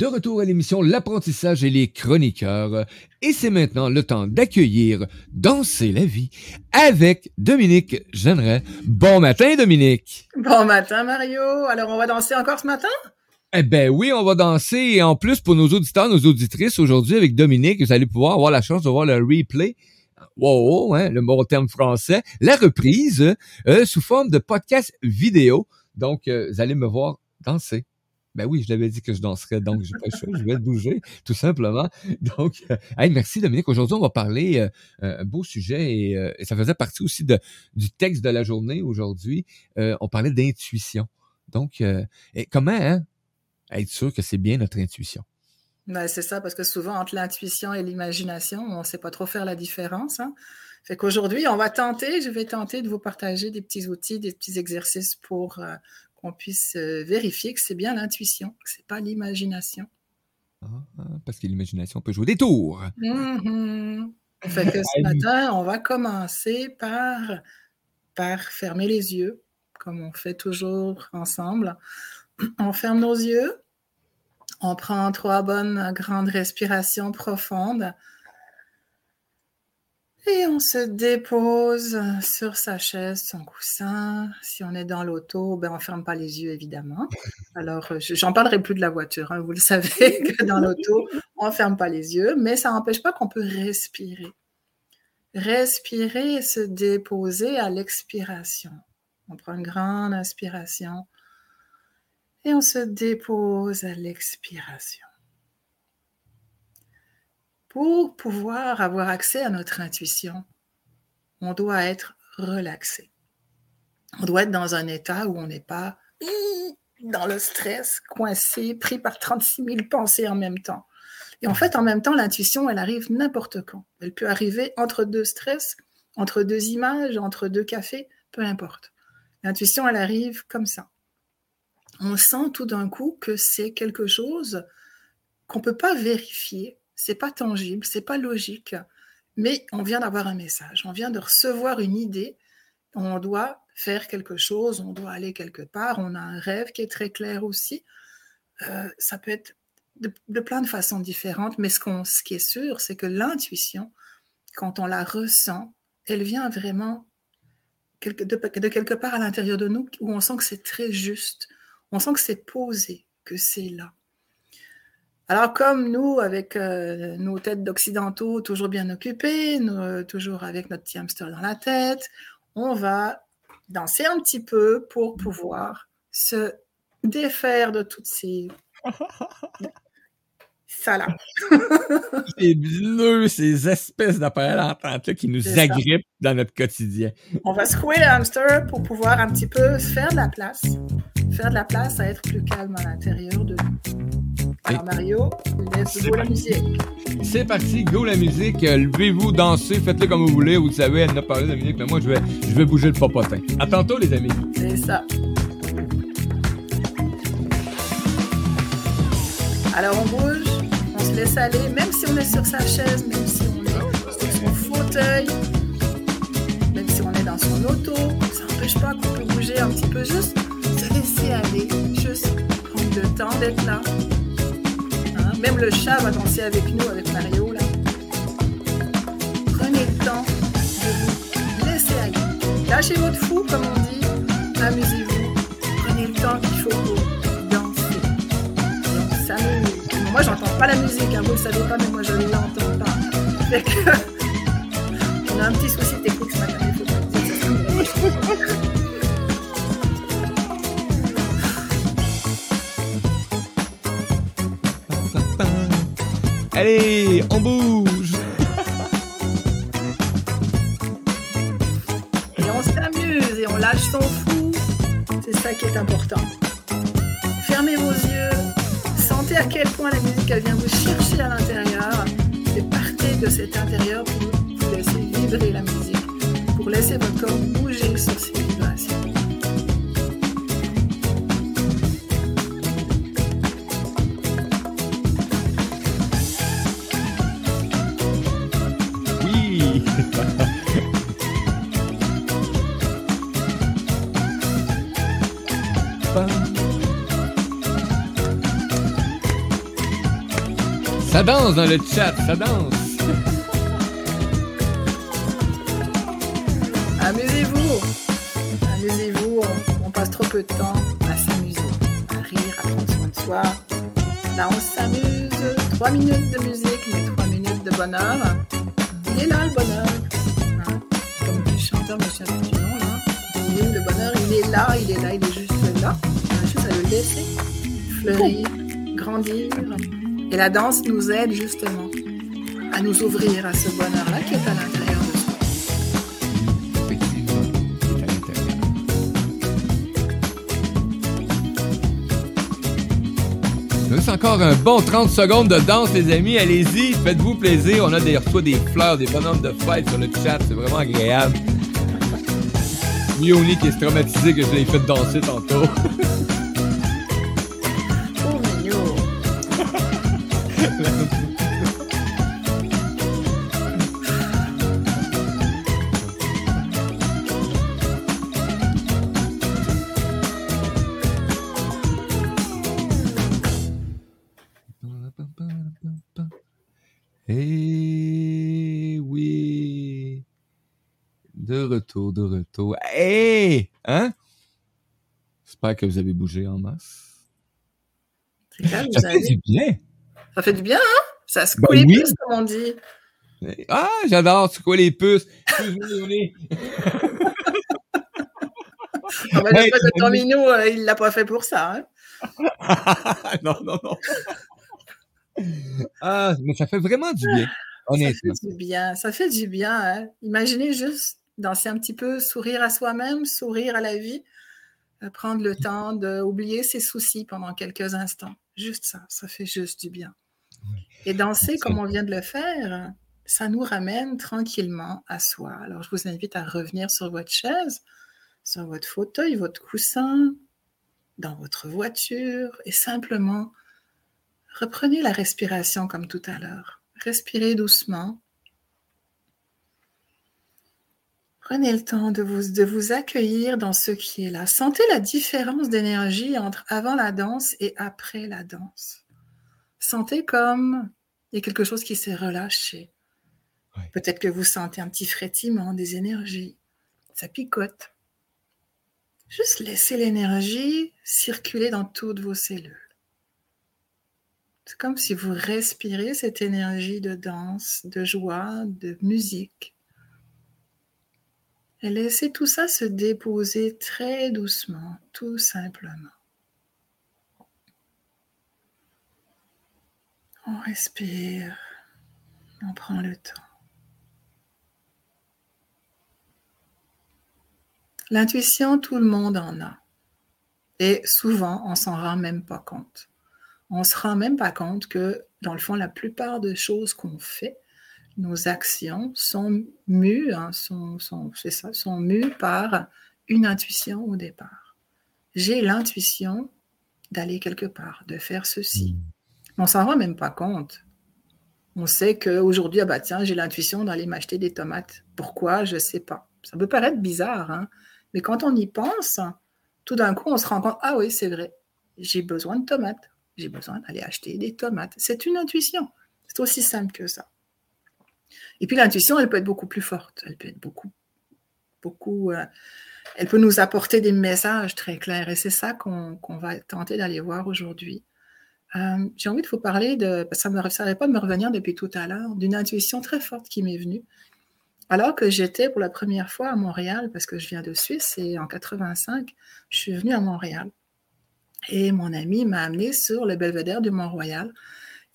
de retour à l'émission L'apprentissage et les chroniqueurs. Et c'est maintenant le temps d'accueillir Danser la vie avec Dominique Jeanneret. Bon matin, Dominique. Bon matin, Mario. Alors, on va danser encore ce matin? Eh ben oui, on va danser. Et en plus, pour nos auditeurs, nos auditrices, aujourd'hui, avec Dominique, vous allez pouvoir avoir la chance de voir le replay wow, hein, le mot terme français, la reprise euh, sous forme de podcast vidéo. Donc, euh, vous allez me voir danser. Ben oui, je l'avais dit que je danserais, donc j'ai pas le choix, je vais bouger, tout simplement. Donc, euh, merci Dominique. Aujourd'hui, on va parler un beau sujet et, ça faisait partie aussi de, du texte de la journée aujourd'hui. on parlait d'intuition. Donc, comment hein, être sûr que c'est bien notre intuition? Ben, c'est ça, parce que souvent, entre l'intuition et l'imagination, on ne sait pas trop faire la différence. Hein. Fait qu'aujourd'hui, on va tenter, je vais tenter de vous partager des petits outils, des petits exercices pour euh, qu'on puisse euh, vérifier que c'est bien l'intuition, que c'est pas l'imagination. Ah, parce que l'imagination peut jouer des tours. Mm-hmm. Fait que ce matin, on va commencer par, par fermer les yeux, comme on fait toujours ensemble. On ferme nos yeux on prend trois bonnes grandes respirations profondes. Et on se dépose sur sa chaise, son coussin. Si on est dans l'auto, ben on ferme pas les yeux évidemment. Alors, j'en parlerai plus de la voiture. Hein. Vous le savez que dans l'auto, on ferme pas les yeux, mais ça n'empêche pas qu'on peut respirer. Respirer et se déposer à l'expiration. On prend une grande inspiration et on se dépose à l'expiration. Pour pouvoir avoir accès à notre intuition, on doit être relaxé. On doit être dans un état où on n'est pas dans le stress, coincé, pris par 36 000 pensées en même temps. Et en fait, en même temps, l'intuition, elle arrive n'importe quand. Elle peut arriver entre deux stress, entre deux images, entre deux cafés, peu importe. L'intuition, elle arrive comme ça on sent tout d'un coup que c'est quelque chose qu'on peut pas vérifier, c'est pas tangible, c'est pas logique, mais on vient d'avoir un message, on vient de recevoir une idée, on doit faire quelque chose, on doit aller quelque part, on a un rêve qui est très clair aussi. Euh, ça peut être de, plein de façons différentes, mais ce, qui est sûr, c'est que l'intuition, quand on la ressent, elle vient vraiment de quelque part à l'intérieur de nous où on sent que c'est très juste, on sent que c'est posé, que c'est là. Alors comme nous, avec euh, nos têtes d'occidentaux toujours bien occupées, toujours avec notre petit hamster dans la tête, on va danser un petit peu pour pouvoir se défaire de toutes ces ça là. ces bleus, ces espèces d'appareils entente qui nous agrippent dans notre quotidien. On va secouer le hamster pour pouvoir un petit peu faire de la place. Faire de la place à être plus calme à l'intérieur de nous. Alors Mario, laisse go la musique. C'est parti, go la musique. Levez-vous, dansez, faites-le comme vous voulez. Vous savez, elle n'a pas parlé de musique, mais moi, je vais, je vais bouger le popotin. À tantôt, les amis. C'est ça. Alors on bouge laisse aller, même si on est sur sa chaise, même si on est sur son fauteuil, même si on est dans son auto, ça n'empêche pas qu'on peut bouger un petit peu, juste se laisser aller, juste prendre le temps d'être là. Le chat va danser avec nous, avec Mario, là. Prenez le temps de vous laisser aller. Lâchez votre fou, comme on dit, amusez-vous, prenez le temps qu'il faut pour danser. Ça moi, j'entends pas la musique, hein, vous le savez pas, mais moi, je ne l'entends pas. Fait on a un petit souci technique ce matin, Allez, on bouge Ça danse dans le chat, ça danse. Amusez-vous. Amusez-vous. On, passe trop peu de temps à s'amuser, à rire, à prendre soin de soi. Là, on s'amuse. Trois minutes de musique, mais trois minutes de bonheur. Il est là, le bonheur. Hein? Comme le chanteur Michel Pinon, là. Le bonheur, il est là, il est là, il est juste là. On a juste à le laisser fleurir, grandir. Et la danse nous aide justement à nous ouvrir à ce bonheur-là qui est à l'intérieur de soi. C'est nous reste encore un bon 30 secondes de danse, les amis. Allez-y, faites-vous plaisir. On a des, reçoit des fleurs, des bonhommes de fête sur le chat. C'est vraiment agréable. Mioni qui est traumatisé que je l'ai fait danser tantôt. Eh De retour, de retour. Hey! Hein? J'espère que vous avez bougé en masse. Ça fait avez- du bien. Ça fait du bien, hein? Ça se Ben les oui. puces, comme on dit. Ah, j'adore, quoi les puces? Hey, que mon ton ami. minou, euh, il l'a pas fait pour ça. Hein? non, non, non. Ah, mais ça fait vraiment du bien, Ça fait du bien. Ça fait du bien. Hein? Imaginez juste danser un petit peu, sourire à soi-même, sourire à la vie, euh, prendre le temps d'oublier ses soucis pendant quelques instants. Juste ça, ça fait juste du bien. Et danser comme on vient de le faire, ça nous ramène tranquillement à soi. Alors, je vous invite à revenir sur votre chaise, sur votre fauteuil, votre coussin, dans votre voiture, et simplement reprenez la respiration comme tout à l'heure. Respirez doucement. Prenez le temps de vous, de vous accueillir dans ce qui est là. Sentez la différence d'énergie entre avant la danse et après la danse. Sentez comme il y a quelque chose qui s'est relâché. Peut-être que vous sentez un petit frétillement des énergies. Ça picote. Juste laissez l'énergie circuler dans toutes vos cellules. C'est comme si vous respirez cette énergie de danse, de joie, de musique. Et laissez tout ça se déposer très doucement, tout simplement. On respire, on prend le temps. L'intuition, tout le monde en a. Et souvent, on s'en rend même pas compte. On se rend même pas compte que, dans le fond, la plupart des choses qu'on fait, nos actions sont mues, hein, sont, sont, c'est ça, sont mues par une intuition au départ. J'ai l'intuition d'aller quelque part, de faire ceci. On s'en rend même pas compte. On sait qu'aujourd'hui, ah bah tiens, j'ai l'intuition d'aller m'acheter des tomates. Pourquoi? Je sais pas. Ça peut paraître bizarre, hein, mais quand on y pense, tout d'un coup, on se rend compte, ah oui, c'est vrai, j'ai besoin de tomates. J'ai besoin d'aller acheter des tomates. C'est une intuition. C'est aussi simple que ça. Et puis l'intuition, elle peut être beaucoup plus forte. Elle peut être beaucoup, beaucoup. euh, elle peut nous apporter des messages très clairs. Et c'est ça qu'on va tenter d'aller voir aujourd'hui. Euh, J'ai envie de vous parler de. Ça ne m'arrêtait pas de me revenir depuis tout à l'heure, d'une intuition très forte qui m'est venue. Alors que j'étais pour la première fois à Montréal, parce que je viens de Suisse, et en 85, je suis venue à Montréal. Et mon ami m'a amené sur le belvédère du Mont-Royal.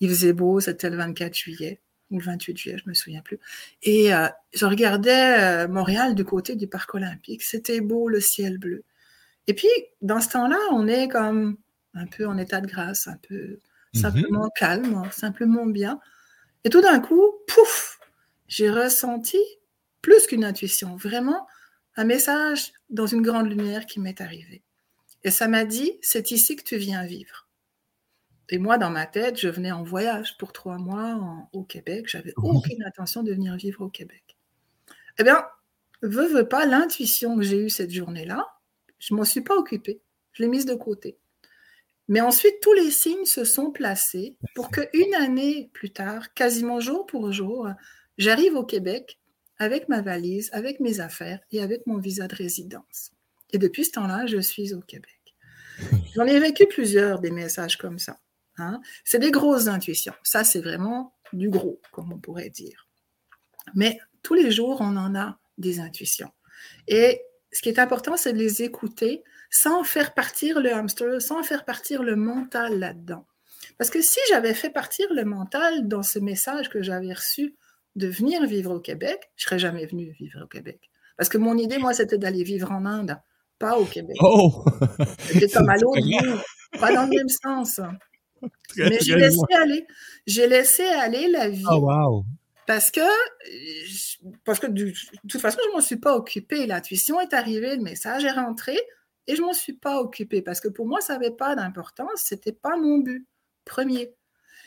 Il faisait beau, c'était le 24 juillet ou le 28 juillet, je me souviens plus. Et euh, je regardais euh, Montréal du côté du parc olympique. C'était beau, le ciel bleu. Et puis, dans ce temps-là, on est comme un peu en état de grâce, un peu Mhm. simplement calme, simplement bien. Et tout d'un coup, pouf, j'ai ressenti plus qu'une intuition, vraiment un message dans une grande lumière qui m'est arrivé. Et ça m'a dit, c'est ici que tu viens vivre. Et moi, dans ma tête, je venais en voyage pour trois mois en- au Québec. J'avais aucune intention de venir vivre au Québec. Eh bien, veux, veux pas, l'intuition que j'ai eue cette journée-là, je m'en suis pas occupée. Je l'ai mise de côté. Mais ensuite, tous les signes se sont placés pour qu'une année plus tard, quasiment jour pour jour, j'arrive au Québec avec ma valise, avec mes affaires et avec mon visa de résidence. Et depuis ce temps-là, je suis au Québec. J'en ai vécu plusieurs des messages comme ça. Hein. C'est des grosses intuitions. Ça, c'est vraiment du gros, comme on pourrait dire. Mais tous les jours, on en a des intuitions. Et ce qui est important, c'est de les écouter sans faire partir le hamster, sans faire partir le mental là-dedans. Parce que si j'avais fait partir le mental dans ce message que j'avais reçu de venir vivre au Québec, je serais jamais venu vivre au Québec. Parce que mon idée, moi, c'était d'aller vivre en Inde, pas au Québec. Oh! C'était comme à l'autre bout, pas dans le même sens. Mais j'ai laissé aller. J'ai laissé aller la vie. Oh, wow. Parce que, parce que de toute façon, je ne m'en suis pas occupée. L'intuition est arrivée, le message est rentré et je ne m'en suis pas occupée parce que pour moi, ça n'avait pas d'importance. Ce n'était pas mon but premier.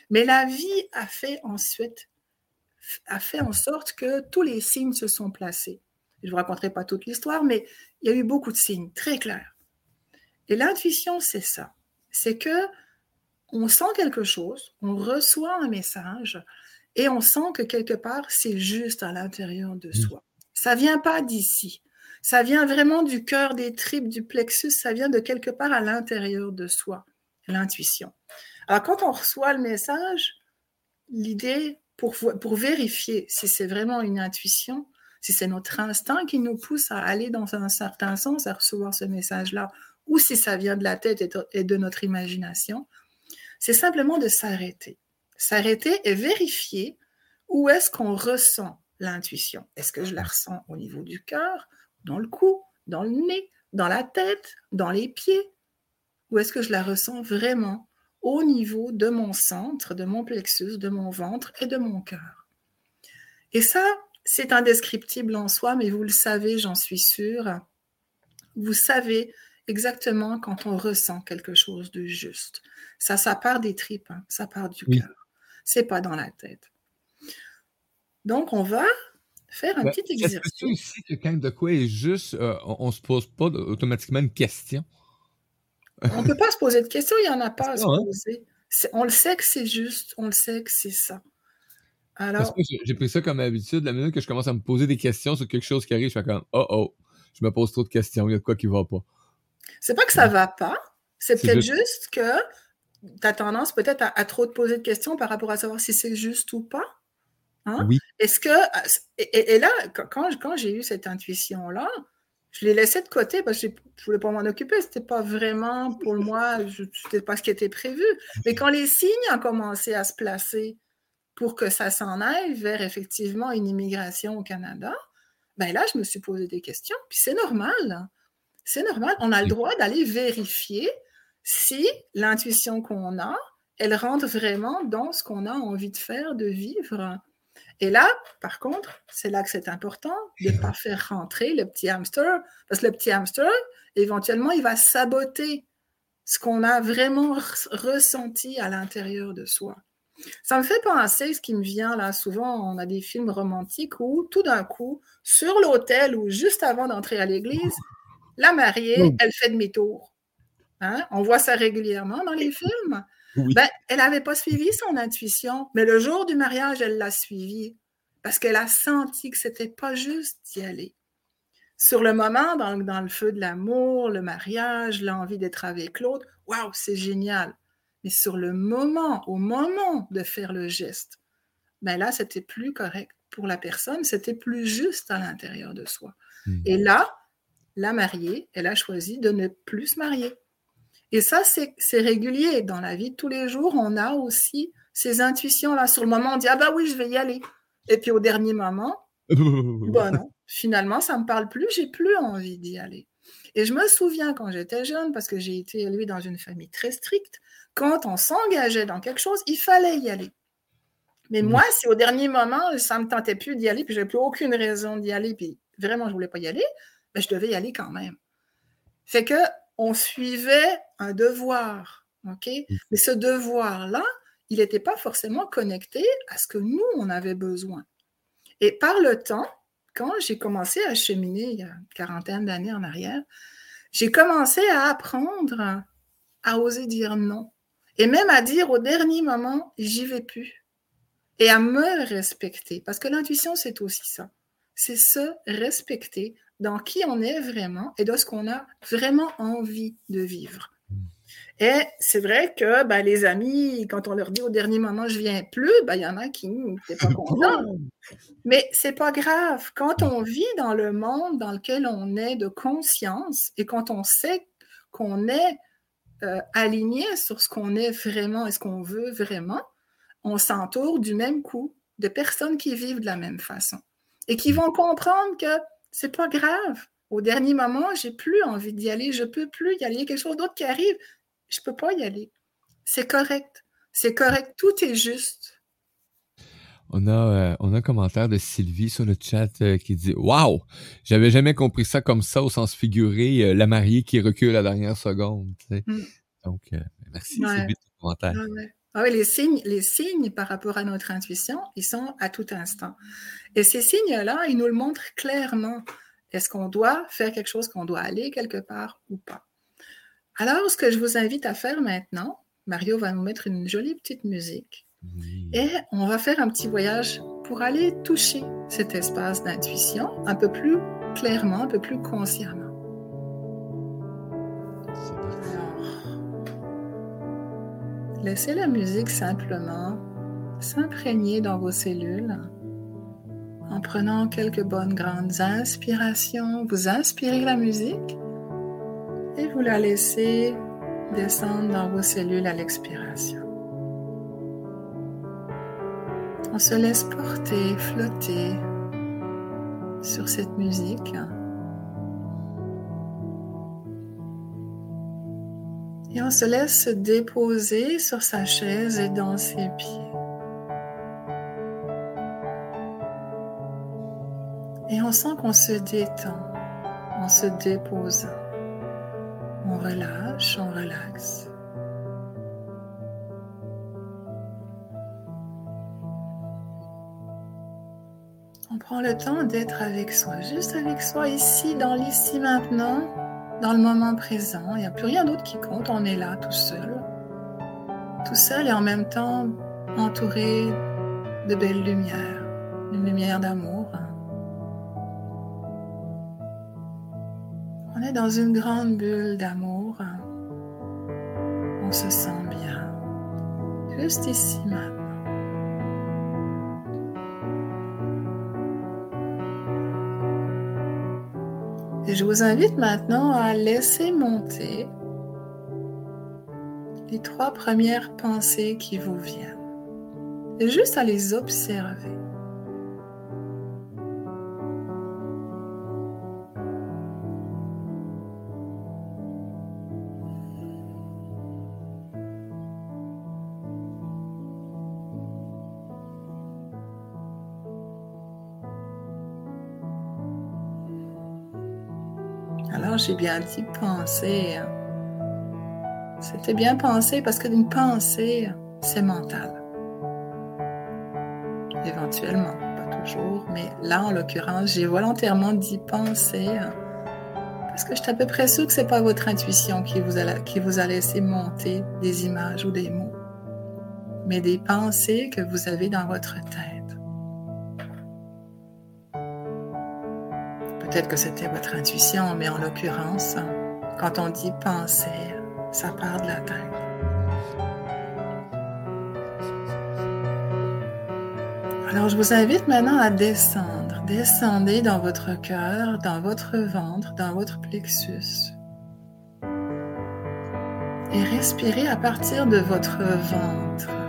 Mais la vie a fait ensuite, a fait en sorte que tous les signes se sont placés. Je ne vous raconterai pas toute l'histoire, mais il y a eu beaucoup de signes très clairs. Et l'intuition, c'est ça. C'est que on sent quelque chose, on reçoit un message et on sent que quelque part, c'est juste à l'intérieur de soi. Ça vient pas d'ici. Ça vient vraiment du cœur, des tripes, du plexus. Ça vient de quelque part à l'intérieur de soi, l'intuition. Alors, quand on reçoit le message, l'idée, pour, pour vérifier si c'est vraiment une intuition, si c'est notre instinct qui nous pousse à aller dans un certain sens, à recevoir ce message-là, ou si ça vient de la tête et de notre imagination, c'est simplement de s'arrêter. S'arrêter et vérifier où est-ce qu'on ressent l'intuition. Est-ce que je la ressens au niveau du cœur, dans le cou, dans le nez, dans la tête, dans les pieds? Ou est-ce que je la ressens vraiment au niveau de mon centre, de mon plexus, de mon ventre et de mon cœur? Et ça, c'est indescriptible en soi, mais vous le savez, j'en suis sûre. Vous savez exactement quand on ressent quelque chose de juste. Ça, ça part des tripes, hein. ça part du cœur. C'est pas dans la tête. Donc, on va faire un petit exercice. Aussi que quand de quoi est juste, euh, on ne se pose pas automatiquement une question? on ne peut pas se poser de questions, il n'y en a pas à se hein? poser. On le sait que c'est juste, on le sait que c'est ça. Alors, j'ai pris ça comme habitude. La minute que je commence à me poser des questions sur quelque chose qui arrive, je fais comme oh oh, je me pose trop de questions, il y a de quoi qui ne va pas. C'est pas que ça ne va pas, c'est peut-être juste... que tu as tendance peut-être à, trop te poser de questions par rapport à savoir si c'est juste ou pas. Hein? Oui. Est-ce que. Et, là, quand, quand j'ai eu cette intuition-là, je l'ai laissé de côté parce que je ne voulais pas m'en occuper. Ce n'était pas vraiment pour moi, ce n'était pas ce qui était prévu. Mais quand les signes ont commencé à se placer pour que ça s'en aille vers effectivement une immigration au Canada, ben là, je me suis posé des questions. Puis c'est normal. C'est normal. On a le droit d'aller vérifier si l'intuition qu'on a, elle rentre vraiment dans ce qu'on a envie de faire, de vivre. Et là, par contre, c'est là que c'est important de ne pas faire rentrer le petit hamster, parce que le petit hamster, éventuellement, il va saboter ce qu'on a vraiment ressenti à l'intérieur de soi. Ça me fait penser, ce qui me vient là, souvent on a des films romantiques où tout d'un coup, sur l'autel ou juste avant d'entrer à l'église, la mariée, elle fait demi-tour. Hein? On voit ça régulièrement dans les films. Ben, elle n'avait pas suivi son intuition, mais le jour du mariage, elle l'a suivi parce qu'elle a senti que c'était pas juste d'y aller. Sur le moment, dans, dans le feu de l'amour, le mariage, l'envie d'être avec l'autre, waouh, c'est génial. Mais sur le moment, au moment de faire le geste, ben là, c'était plus correct pour la personne, c'était plus juste à l'intérieur de soi. Hmm. Et là, la mariée, elle a choisi de ne plus se marier. Et ça, c'est régulier. Dans la vie de tous les jours, on a aussi ces intuitions-là. Sur le moment, on dit Ah bah oui, je vais y aller. Et puis au dernier moment, bah non, finalement, ça ne me parle plus, j'ai plus envie d'y aller. Et je me souviens quand j'étais jeune, parce que j'ai été élevée dans une famille très stricte, quand on s'engageait dans quelque chose, il fallait y aller. Mais moi, si au dernier moment, ça ne me tentait plus d'y aller, puis je n'avais plus aucune raison d'y aller, puis vraiment, je ne voulais pas y aller, ben, je devais y aller quand même. Fait que on suivait un devoir, ok? Mais ce devoir-là, il n'était pas forcément connecté à ce que nous, on avait besoin. Et par le temps, quand j'ai commencé à cheminer il y a une quarantaine d'années en arrière, j'ai commencé à apprendre à oser dire non. Et même à dire au dernier moment, j'y vais plus. Et à me respecter. Parce que l'intuition, c'est aussi ça. C'est se respecter dans qui on est vraiment et dans ce qu'on a vraiment envie de vivre. Et c'est vrai que ben, les amis, quand on leur dit au dernier moment je viens plus, ben, il y en a qui n'étaient pas contents. Mais c'est pas grave. Quand on vit dans le monde dans lequel on est de conscience et quand on sait qu'on est euh, aligné sur ce qu'on est vraiment et ce qu'on veut vraiment, on s'entoure du même coup de personnes qui vivent de la même façon et qui vont comprendre que c'est pas grave. Au dernier moment, j'ai plus envie d'y aller, je peux plus y aller, quelque chose d'autre qui arrive, je peux pas y aller. C'est correct. C'est correct, tout est juste. On a, euh, on a un commentaire de Sylvie sur le chat euh, qui dit Waouh, j'avais jamais compris ça comme ça au sens figuré, euh, la mariée qui recule à la dernière seconde. Mm. Donc, merci Sylvie de ton commentaire. Ah oui, les signes, les signes par rapport à notre intuition, ils sont à tout instant. Et ces signes-là, ils nous le montrent clairement. Est-ce qu'on doit faire quelque chose, qu'on doit aller quelque part ou pas? Alors, ce que je vous invite à faire maintenant, Mario va nous mettre une jolie petite musique. Et on va faire un petit voyage pour aller toucher cet espace d'intuition un peu plus clairement, un peu plus consciemment. Laissez la musique simplement s'imprégner dans vos cellules en prenant quelques bonnes grandes inspirations. Vous inspirez la musique et vous la laissez descendre dans vos cellules à l'expiration. On se laisse porter, flotter sur cette musique. Et on se laisse se déposer sur sa chaise et dans ses pieds. Et on sent qu'on se détend en se déposant. On relâche, on relaxe. On prend le temps d'être avec soi, juste avec soi ici, dans l'ici maintenant dans le moment présent. Il n'y a plus rien d'autre qui compte. On est là tout seul. Tout seul et en même temps entouré de belles lumières. Une lumière d'amour. On est dans une grande bulle d'amour. On se sent bien. Juste ici maintenant. Et je vous invite maintenant à laisser monter les trois premières pensées qui vous viennent. Et juste à les observer. J'ai bien dit penser. C'était bien pensé parce qu'une pensée, c'est mental. Éventuellement, pas toujours, mais là, en l'occurrence, j'ai volontairement dit penser parce que je suis à peu près sûre que c'est pas votre intuition qui vous a laissé monter des images ou des mots, mais des pensées que vous avez dans votre tête. Peut-être que c'était votre intuition, mais en l'occurrence, quand on dit penser, ça part de la tête. Alors, je vous invite maintenant à descendre. Descendez dans votre cœur, dans votre ventre, dans votre plexus. Et respirez à partir de votre ventre.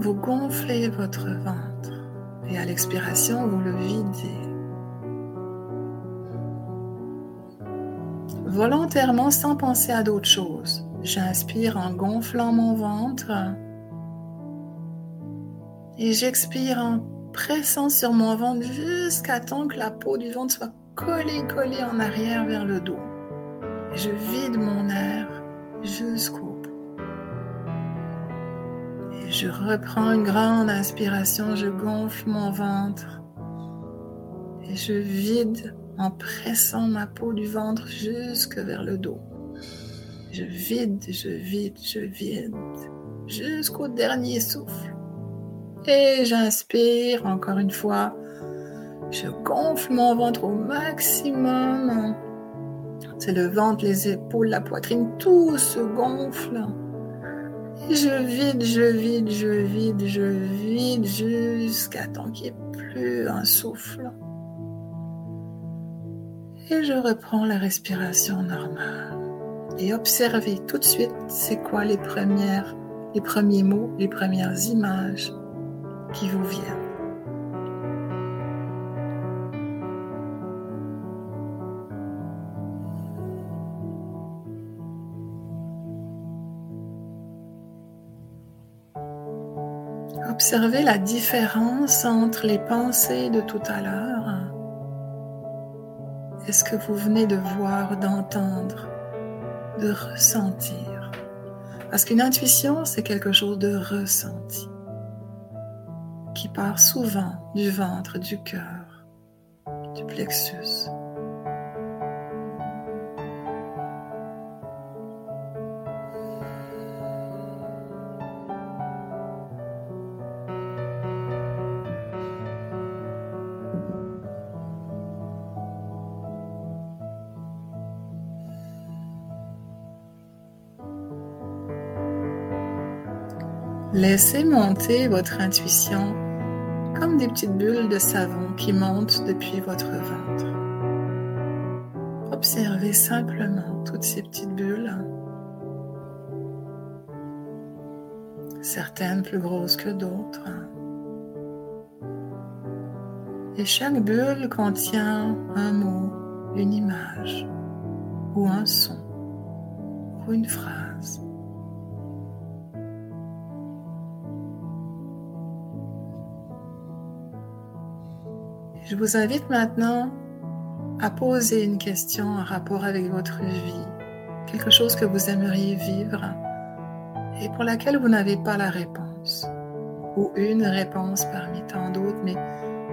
Vous gonflez votre ventre et à l'expiration, vous le videz. Volontairement sans penser à d'autres choses. J'inspire en gonflant mon ventre et j'expire en pressant sur mon ventre jusqu'à temps que la peau du ventre soit collée, collée en arrière vers le dos. je vide mon air jusqu'au je reprends une grande inspiration, je gonfle mon ventre et je vide en pressant ma peau du ventre jusque vers le dos. Je vide, je vide, je vide jusqu'au dernier souffle. Et j'inspire encore une fois. Je gonfle mon ventre au maximum. C'est le ventre, les épaules, la poitrine, tout se gonfle. Je vide, je vide, je vide, je vide jusqu'à temps qu'il n'y ait plus un souffle. Et je reprends la respiration normale. Et observez tout de suite c'est quoi les premières, les premiers mots, les premières images qui vous viennent. Observez la différence entre les pensées de tout à l'heure et ce que vous venez de voir, d'entendre, de ressentir. Parce qu'une intuition, c'est quelque chose de ressenti qui part souvent du ventre, du cœur, du plexus. Laissez monter votre intuition comme des petites bulles de savon qui montent depuis votre ventre. Observez simplement toutes ces petites bulles, certaines plus grosses que d'autres. Et chaque bulle contient un mot, une image, ou un son, ou une phrase. Je vous invite maintenant à poser une question en rapport avec votre vie, quelque chose que vous aimeriez vivre et pour laquelle vous n'avez pas la réponse, ou une réponse parmi tant d'autres, mais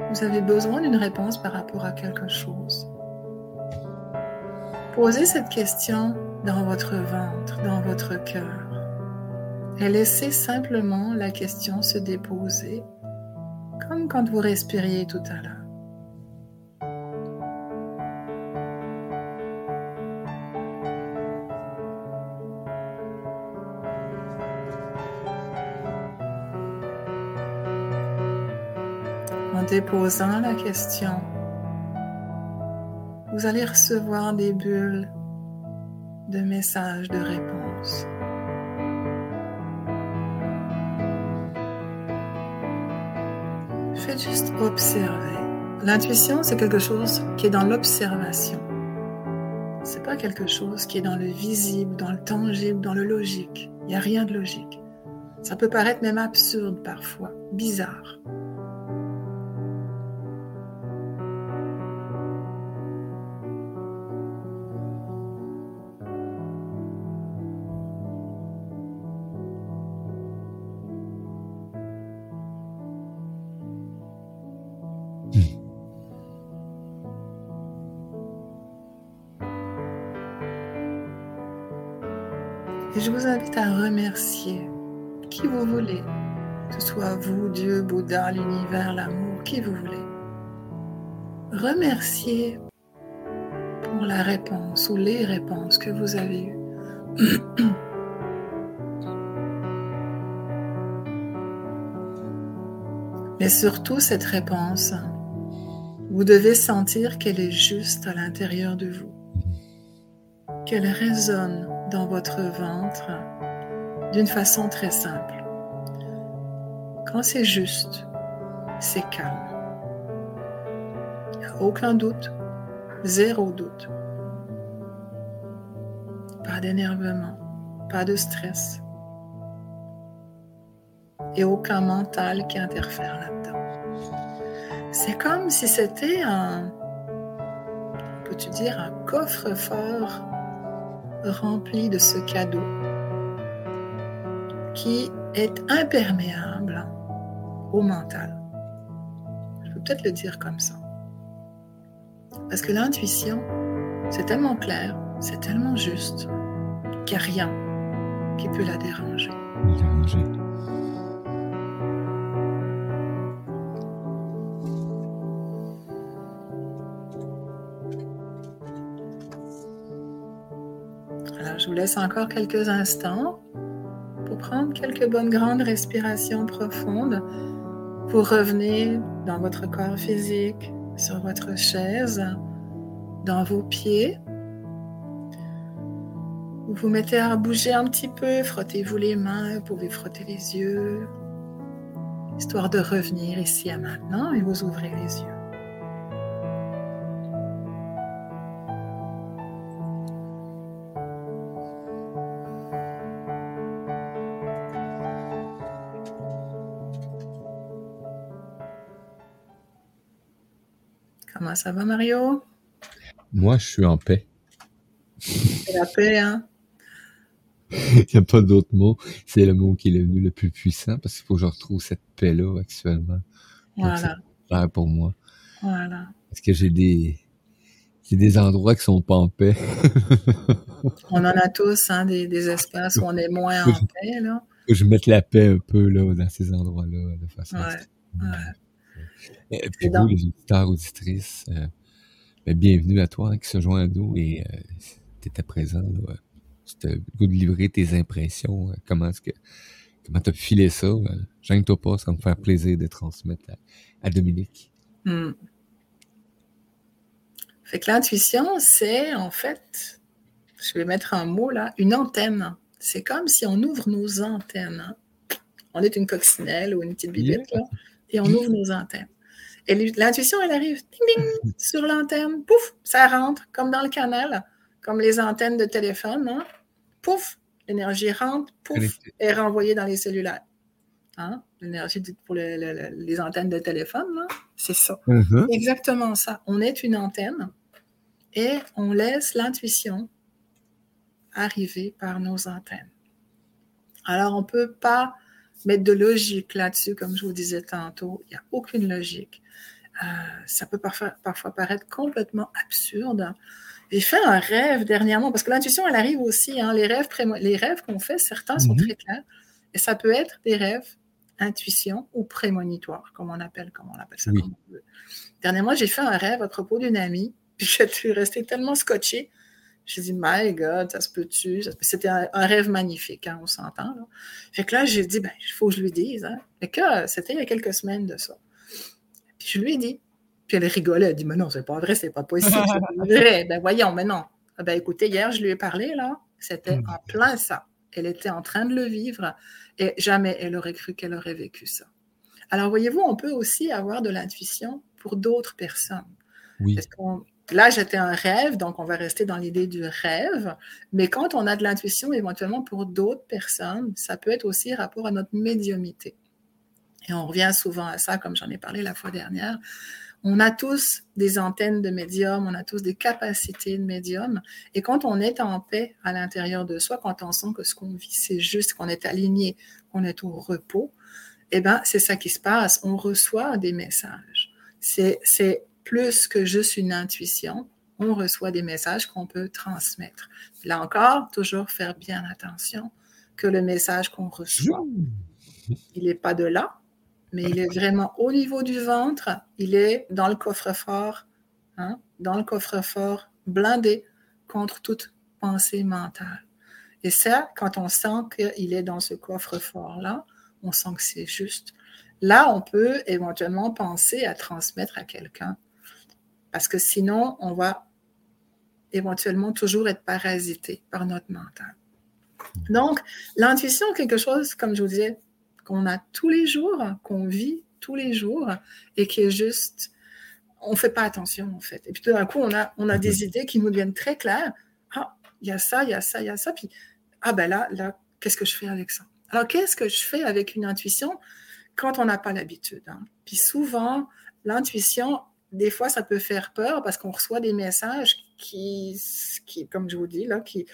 vous avez besoin d'une réponse par rapport à quelque chose. Posez cette question dans votre ventre, dans votre cœur, et laissez simplement la question se déposer, comme quand vous respiriez tout à l'heure. Déposant la question, vous allez recevoir des bulles de messages de réponse. Faites juste observer. L'intuition, c'est quelque chose qui est dans l'observation. C'est pas quelque chose qui est dans le visible, dans le tangible, dans le logique. Il n'y a rien de logique. Ça peut paraître même absurde parfois, bizarre. Et je vous invite à remercier qui vous voulez, que ce soit vous, Dieu, Bouddha, l'univers, l'amour, qui vous voulez. Remerciez pour la réponse ou les réponses que vous avez eues. Mais surtout cette réponse, vous devez sentir qu'elle est juste à l'intérieur de vous, qu'elle résonne dans votre ventre d'une façon très simple. Quand c'est juste, c'est calme. Aucun doute, zéro doute. Pas d'énervement, pas de stress. Et aucun mental qui interfère là-dedans. C'est comme si c'était un, peux-tu dire, un coffre-fort rempli de ce cadeau qui est imperméable au mental. Je peux peut-être le dire comme ça. Parce que l'intuition, c'est tellement clair, c'est tellement juste, qu'il n'y a rien qui peut la déranger. déranger. Encore quelques instants pour prendre quelques bonnes grandes respirations profondes pour revenir dans votre corps physique, sur votre chaise, dans vos pieds. Vous vous mettez à bouger un petit peu, frottez-vous les mains, vous pouvez frotter les yeux, histoire de revenir ici à maintenant et vous ouvrez les yeux. Ça va, Mario? Moi, je suis en paix. C'est la paix, hein? Il n'y a pas d'autre mot. C'est le mot qui est venu le plus puissant parce qu'il faut que je retrouve cette paix-là actuellement. Voilà. Pour moi. Voilà. Parce que j'ai des, des endroits qui sont pas en paix. on en a tous, hein, des, des espaces où on est moins en paix, là. Faut que je mette la paix un peu, là, dans ces endroits-là, de façon. Ouais, ouais. Et puis vous, les auditeurs, auditrices, euh, ben, bienvenue à toi hein, qui se joint à nous et euh, tu étais présent. Là, tu as goût de livrer tes impressions. Euh, comment est-ce que comment tu as filé ça? Euh, Gêne-toi pas, ça va me faire plaisir de transmettre à, Dominique. Hmm. Fait que l'intuition, c'est en fait, je vais mettre un mot là, une antenne. C'est comme si on ouvre nos antennes. Hein. On est une coccinelle ou une petite bibette, là, et on ouvre nos antennes. Et l'intuition, elle arrive ding, ding, sur l'antenne, pouf, ça rentre comme dans le canal, comme les antennes de téléphone. Hein? Pouf, l'énergie rentre, pouf, est renvoyée dans les cellulaires. Hein? L'énergie pour les antennes de téléphone, c'est ça. Mm-hmm. Exactement ça. On est une antenne et on laisse l'intuition arriver par nos antennes. Alors, on ne peut pas mettre de logique là-dessus, comme je vous disais tantôt. Il n'y a aucune logique. Euh, ça peut parfois, parfois paraître complètement absurde. J'ai fait un rêve dernièrement, parce que l'intuition, elle arrive aussi. Hein, les rêves, les rêves qu'on fait, certains sont mhm. très clairs. Et ça peut être des rêves intuition ou prémonitoire, comme on appelle, comme on appelle ça. Dernièrement, j'ai fait un rêve à propos d'une amie, puis je suis restée tellement scotchée. J'ai dit, my God, ça se peut-tu? C'était un, rêve magnifique, hein, on s'entend. Fait que là, j'ai dit, ben, il faut que je lui dise. Hein. Et que c'était il y a quelques semaines de ça. Puis je lui ai dit. Puis elle rigolait, elle dit, mais non, c'est pas vrai, c'est pas possible. c'est vrai. Ben voyons, mais non. Ah, ben écoutez, hier, je lui ai parlé, là. C'était hmm. en plein ça. Elle était en train de le vivre et jamais elle aurait cru qu'elle aurait vécu ça. Alors, voyez-vous, on peut aussi avoir de l'intuition pour d'autres personnes. Oui. Là, j'étais un rêve, donc on va rester dans l'idée du rêve. Mais quand on a de l'intuition, éventuellement pour d'autres personnes, ça peut être aussi rapport à notre médiumité. Et on revient souvent à ça, comme j'en ai parlé la fois dernière. On a tous des antennes de médium, on a tous des capacités de médium. Et quand on est en paix à l'intérieur de soi, quand on sent que ce qu'on vit, c'est juste, qu'on est aligné, qu'on est au repos, eh ben, c'est ça qui se passe. On reçoit des messages. C'est plus que juste une intuition. On reçoit des messages qu'on peut transmettre. Là encore, toujours faire bien attention que le message qu'on reçoit, il n'est pas de là, mais il est vraiment au niveau du ventre, il est dans le coffre-fort, hein, dans le coffre-fort blindé contre toute pensée mentale. Et ça, quand on sent qu'il est dans ce coffre-fort-là, on sent que c'est juste. Là, on peut éventuellement penser à transmettre à quelqu'un, parce que sinon, on va éventuellement toujours être parasité par notre mental. Donc, l'intuition, quelque chose, comme je vous disais, qu'on a tous les jours, qu'on vit tous les jours et qui est juste, on fait pas attention en fait. Et puis tout d'un coup, on a, on a des idées qui nous deviennent très claires. Ah, il y a ça, il y a ça, il y a ça. Puis, ah ben là, là, qu'est-ce que je fais avec ça? Alors, qu'est-ce que je fais avec une intuition quand on n'a pas l'habitude? Hein? Puis souvent, l'intuition, des fois, ça peut faire peur parce qu'on reçoit des messages qui, qui, comme je vous dis, là, qui,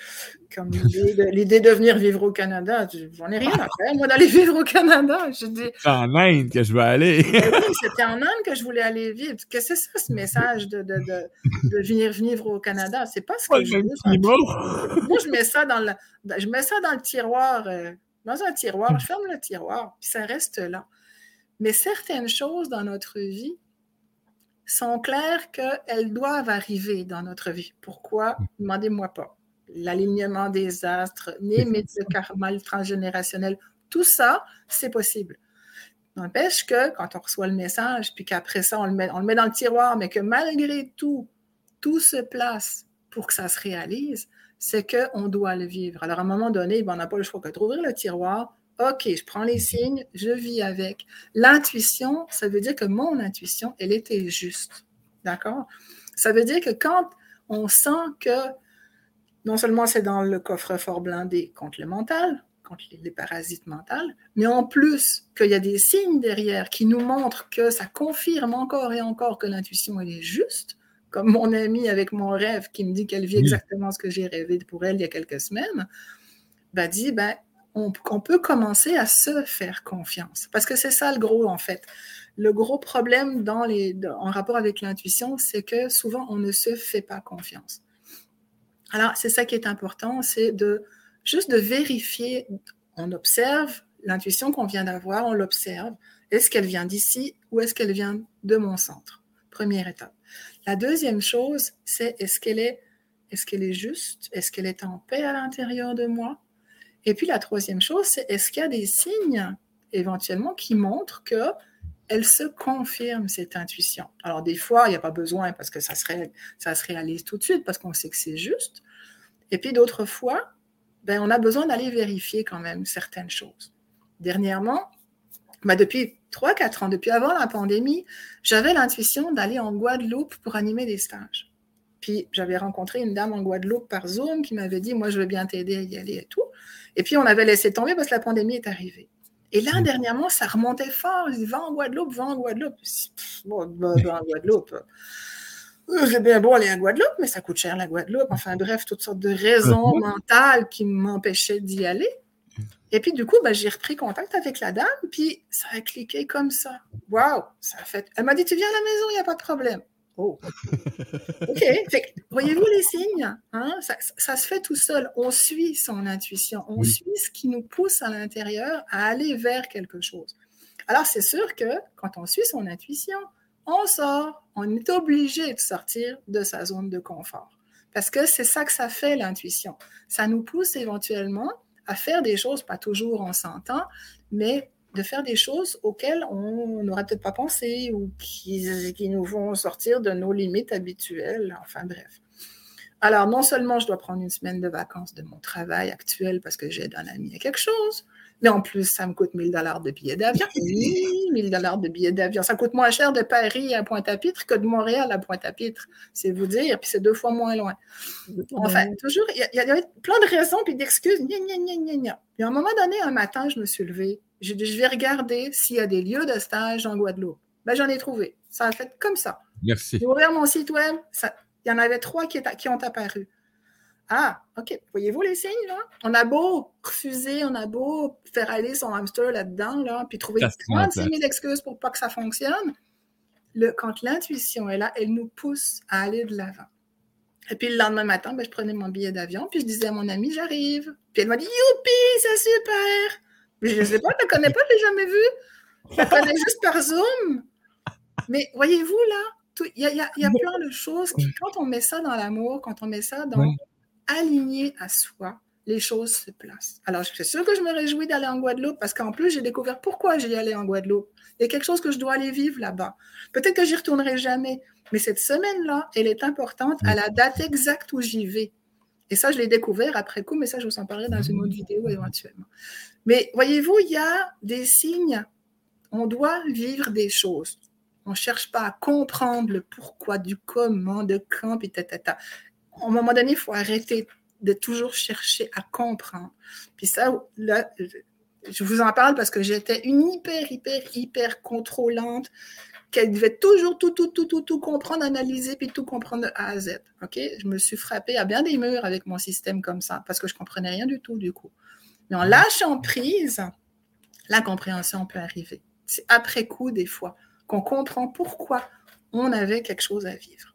comme l'idée de, venir vivre au Canada, j'en ai rien à faire, moi, d'aller vivre au Canada. C'est en Inde que je veux aller. C'était en Inde que je voulais aller vivre. Qu'est-ce que c'est ça, ce message de, de, de, de venir vivre au Canada? C'est pas ce que je veux. Moi, je mets ça dans le, je mets ça dans le tiroir, euh, dans un tiroir, je ferme le tiroir, puis ça reste là. Mais certaines choses dans notre vie, sont claires qu'elles doivent arriver dans notre vie. Pourquoi? Demandez-moi pas. L'alignement des astres, les métiers karma transgénérationnel, tout ça, c'est possible. N'empêche que quand on reçoit le message, puis qu'après ça, on le, met, on le met dans le tiroir, mais que malgré tout, tout se place pour que ça se réalise, c'est qu'on doit le vivre. Alors, à un moment donné, ben, on n'a pas le choix que de rouvrir le tiroir, OK, je prends les signes, je vis avec. L'intuition, ça veut dire que mon intuition, elle était juste. D'accord? Ça veut dire que quand on sent que non seulement c'est dans le coffre-fort blindé contre le mental, contre les parasites mentaux, mais en plus qu'il y a des signes derrière qui nous montrent que ça confirme encore et encore que l'intuition, elle est juste, comme mon amie avec mon rêve qui me dit qu'elle vit exactement ce que j'ai rêvé pour elle il y a quelques semaines, bah dit, ben, on, peut commencer à se faire confiance. Parce que c'est ça le gros, en fait. Le gros problème en rapport avec l'intuition, c'est que souvent, on ne se fait pas confiance. Alors, c'est ça qui est important, c'est de juste de vérifier. On observe l'intuition qu'on vient d'avoir, on l'observe. Est-ce qu'elle vient d'ici ou est-ce qu'elle vient de mon centre? Première étape. La deuxième chose, c'est est-ce qu'elle est, est-ce qu'elle est juste? Est-ce qu'elle est en paix à l'intérieur de moi? Et puis la troisième chose, c'est est-ce qu'il y a des signes éventuellement qui montrent que elle se confirme cette intuition? Alors des fois, il n'y a pas besoin parce que ça se, réalise tout de suite parce qu'on sait que c'est juste. Et puis d'autres fois, ben, on a besoin d'aller vérifier quand même certaines choses. Dernièrement, ben, depuis 3-4 ans, depuis avant la pandémie, j'avais l'intuition d'aller en Guadeloupe pour animer des stages. Puis j'avais rencontré une dame en Guadeloupe par Zoom qui m'avait dit, moi je veux bien t'aider à y aller et tout. Et puis, on avait laissé tomber parce que la pandémie est arrivée. Et là, dernièrement, ça remontait fort. Je dis, va en Guadeloupe, va en Guadeloupe. Bon, va en Guadeloupe. C'est euh, bien beau aller en Guadeloupe, mais ça coûte cher la Guadeloupe. Enfin, bref, toutes sortes de raisons mentales qui m'empêchaient d'y aller. Et puis, du coup, ben, j'ai repris contact avec la dame, puis ça a cliqué comme ça. Waouh! Ça a fait. Elle m'a dit, tu viens à la maison, il n'y a pas de problème. Oh. OK. Voyez-vous les signes? Hein? Ça, se fait tout seul. On suit son intuition. On suit ce qui nous pousse à l'intérieur à aller vers quelque chose. Alors, c'est sûr que quand on suit son intuition, on sort. On est obligé de sortir de sa zone de confort. Parce que c'est ça que ça fait, l'intuition. Ça nous pousse éventuellement à faire des choses, pas toujours en sentant, mais de faire des choses auxquelles on n'aurait peut-être pas pensé ou qui, nous vont sortir de nos limites habituelles. Enfin bref. Alors, non seulement je dois prendre une semaine de vacances de mon travail actuel parce que j'aide un ami à quelque chose, mais en plus, ça me coûte 1000 dollars de billets d'avion. 1000 dollars de billets d'avion. Ça coûte moins cher de Paris à Pointe-à-Pitre que de Montréal à Pointe-à-Pitre. C'est vous dire. Puis c'est deux fois moins loin. Enfin, toujours, il y, a plein de raisons puis d'excuses. Puis à un moment donné, un matin, je me suis levée je, je vais regarder s'il y a des lieux de stage en Guadeloupe. Ben, j'en ai trouvé. Ça a fait comme ça. Merci. J'ai ouvert mon site web. il y en avait trois qui, qui ont apparu. Ah, OK. Voyez-vous les signes, là? On a beau refuser, on a beau faire aller son hamster là-dedans, là, puis trouver 36 000 excuses pour pas que ça fonctionne. Le, quand l'intuition est là, elle nous pousse à aller de l'avant. Et puis le lendemain matin, ben, je prenais mon billet d'avion, puis je disais à mon ami, j'arrive. Puis elle m'a dit, youpi, c'est super! Mais je ne sais pas, je ne connais pas, je ne l'ai jamais vu. Je la connais juste par Zoom. Mais voyez-vous, là, il y a, y, a, y a, plein de choses qui, quand on met ça dans l'amour, quand on met ça dans aligné à soi, les choses se placent. Alors, je suis sûre que je me réjouis d'aller en Guadeloupe parce qu'en plus, j'ai découvert pourquoi j'y allais en Guadeloupe. Il y a quelque chose que je dois aller vivre là-bas. Peut-être que j'y retournerai jamais, mais cette semaine-là, elle est importante à la date exacte où j'y vais. Et ça, je l'ai découvert après coup, mais ça, je vous en parlerai dans une autre vidéo éventuellement. Mais voyez-vous, il y a des signes. On doit vivre des choses. On ne cherche pas à comprendre le pourquoi, du comment, de quand, puis tata. À un moment donné, il faut arrêter de toujours chercher à comprendre. Puis ça, là, je vous en parle parce que j'étais une hyper, hyper, hyper contrôlante qu'elle devait toujours tout, tout, tout, tout, tout comprendre, analyser, puis tout comprendre de A à Z. OK? Je me suis frappée à bien des murs avec mon système comme ça, parce que je comprenais rien du tout, du coup. Mais en lâchant prise, la compréhension peut arriver. C'est après coup, des fois, qu'on comprend pourquoi on avait quelque chose à vivre.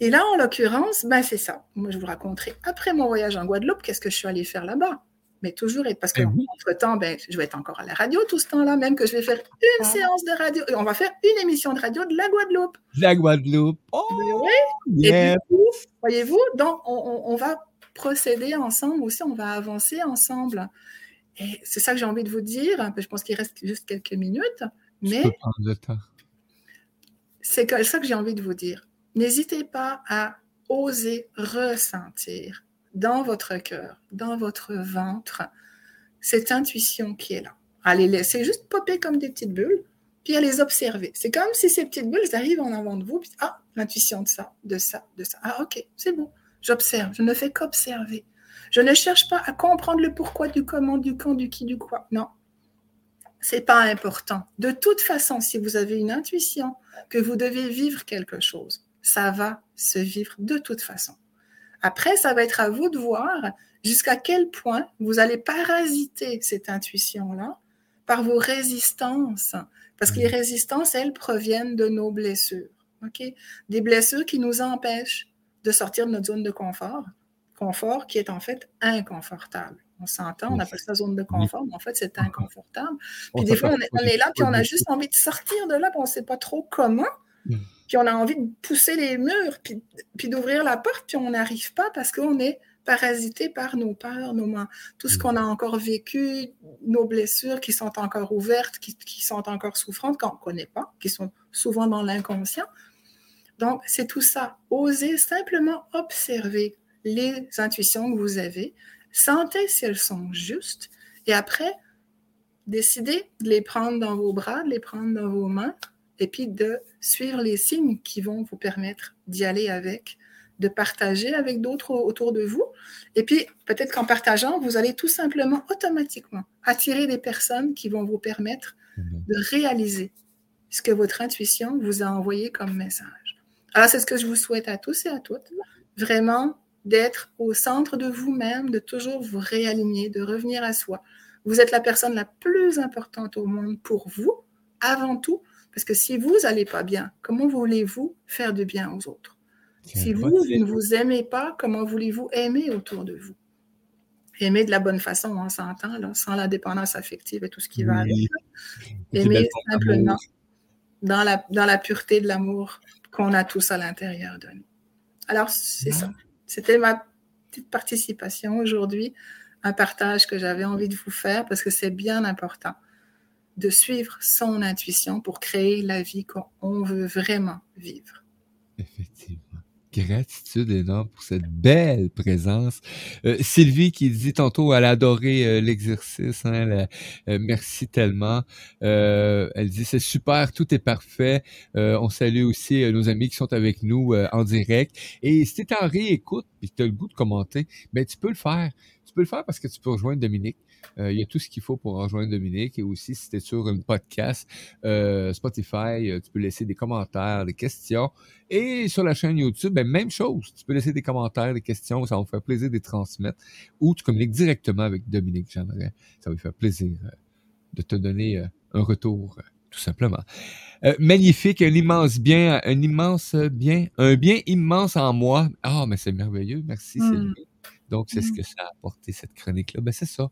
Et là, en l'occurrence, ben c'est ça. Moi, je vous raconterai après mon voyage en Guadeloupe, qu'est-ce que je suis allée faire là-bas mais toujours, parce que entre temps, ben, je vais être encore à la radio tout ce temps-là, même que je vais faire une ah. séance de radio. Et on va faire une émission de radio de la Guadeloupe. La Guadeloupe. Oh, oui. Et voyez-vous, donc on, va procéder ensemble aussi, on va avancer ensemble. Et c'est ça que j'ai envie de vous dire. Je pense qu'il reste juste quelques minutes, mais c'est ça que j'ai envie de vous dire. N'hésitez pas à oser ressentir dans votre cœur, dans votre ventre, cette intuition qui est là. Allez laisser juste popper comme des petites bulles, puis à les observer. C'est comme si ces petites bulles arrivent en avant de vous, puis ah, l'intuition de ça, de ça, de ça. Ah, ok, c'est bon. J'observe, je ne fais qu'observer. Je ne cherche pas à comprendre le pourquoi du comment, du quand, du qui, du quoi. Non, c'est pas important. De toute façon, si vous avez une intuition que vous devez vivre quelque chose, ça va se vivre de toute façon. Après, ça va être à vous de voir jusqu'à quel point vous allez parasiter cette intuition-là par vos résistances. Parce que les résistances, elles, proviennent de nos blessures. Des blessures qui nous empêchent de sortir de notre zone de confort. Confort qui est en fait inconfortable. On s'entend, on appelle ça zone de confort, mais en fait, c'est inconfortable. Puis des fois, on est, là, puis on a juste envie de sortir de là, puis on ne sait pas trop comment. Mm. Puis on a envie de pousser les murs, puis, puis d'ouvrir la porte, puis on n'arrive pas parce qu'on est parasité par nos peurs, nos mains, tout ce mm. qu'on a encore vécu, nos blessures qui sont encore ouvertes, qui, qui sont encore souffrantes, qu'on ne connaît pas, qui sont souvent dans l'inconscient. Donc, c'est tout ça. Osez simplement observer les intuitions que vous avez, sentez si elles sont justes, et après, décidez de les prendre dans vos bras, de les prendre dans vos mains, et puis de suivre les signes qui vont vous permettre d'y aller avec, de partager avec d'autres autour de vous. Et puis, peut-être qu'en partageant, vous allez tout simplement automatiquement attirer des personnes qui vont vous permettre mhm. de réaliser ce que votre intuition vous a envoyé comme message. Alors, c'est ce que je vous souhaite à tous et à toutes. Vraiment d'être au centre de vous-même, de toujours vous réaligner, de revenir à soi. Vous êtes la personne la plus importante au monde pour vous, avant tout, parce que si vous n'allez pas bien, comment voulez-vous faire du bien aux autres? Si vous, ne vous aimez pas, comment voulez-vous aimer autour de vous? Aimer de la bonne façon, on s'entend, sans la dépendance affective et tout ce qui va avec. Aimer simplement dans la, dans la pureté de l'amour qu'on a tous à l'intérieur de nous. Alors, c'est ça. C'était ma petite participation aujourd'hui, un partage que j'avais envie de vous faire parce que c'est bien important de suivre son intuition pour créer la vie qu'on veut vraiment vivre. Effectivement. Gratitude énorme pour cette belle présence. Euh, Sylvie qui dit tantôt elle a adoré euh, l'exercice. Hein, euh, merci tellement. elle dit c'est super, tout est parfait. on salue aussi nos amis qui sont avec nous en direct. Et si tu en réécoute et tu as le goût de commenter, ben tu peux le faire. Tu peux le faire parce que tu peux rejoindre Dominique. Euh, il y a tout ce qu'il faut pour rejoindre Dominique. Et aussi, si tu es sur un podcast, euh, Spotify, euh, tu peux laisser des commentaires, des questions. Et sur la chaîne YouTube, ben, même chose. Tu peux laisser des commentaires, des questions. Ça va me faire plaisir de les transmettre. Ou tu communiques directement avec Dominique J'aimerais. Ça va me faire plaisir de te donner un retour tout simplement. magnifique, un immense bien, un immense bien, un bien immense en moi. Ah, mais c'est merveilleux, merci mmh. Sylvie. Donc, c'est ce mmh. que ça a apporté, cette chronique-là. Ben, c'est ça.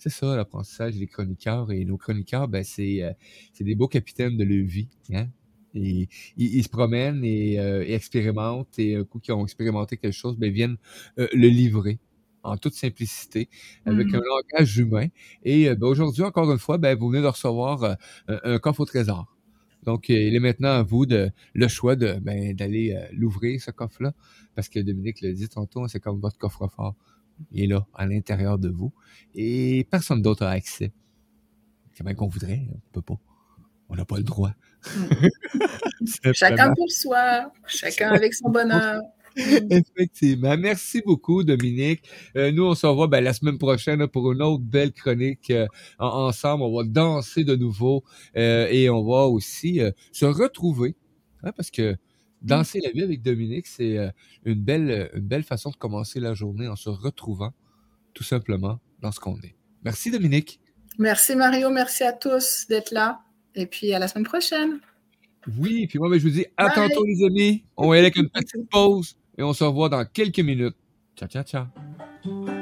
C'est ça, l'apprentissage des chroniqueurs. Et nos chroniqueurs, ben, c'est, euh, c'est des beaux capitaines de leur vie. Hein? Et ils, se promènent et, euh, expérimentent. Et un coup qu'ils ont expérimenté quelque chose, ben, viennent euh, le livrer en toute simplicité, avec un mmh. langage humain. Et ben, aujourd'hui, encore une fois, ben, vous venez de recevoir un coffre au trésor. Donc, il est maintenant à vous de le choix de ben, d'aller l'ouvrir, ce coffre-là, parce que Dominique l'a dit tantôt, c'est comme votre coffre-fort. Il est là, à l'intérieur de vous. Et personne d'autre a accès. C'est bien qu'on voudrait, on peut pas. On n'a pas le droit. chacun pour soi, chacun avec son bonheur. Effectivement. Merci beaucoup, Dominique. Euh, nous, on se revoit ben, la semaine prochaine pour une autre belle chronique euh, ensemble. On va danser de nouveau euh, et on va aussi se retrouver. Hein, parce que danser la vie avec Dominique, c'est une belle, une belle façon de commencer la journée en se retrouvant tout simplement dans ce qu'on est. Merci, Dominique. Merci, Mario. Merci à tous d'être là. Et puis à la semaine prochaine. Oui, puis moi, ben, je vous dis à tantôt, les amis. On va aller avec une petite pause et on se revoit dans quelques minutes. Ciao, ciao, ciao.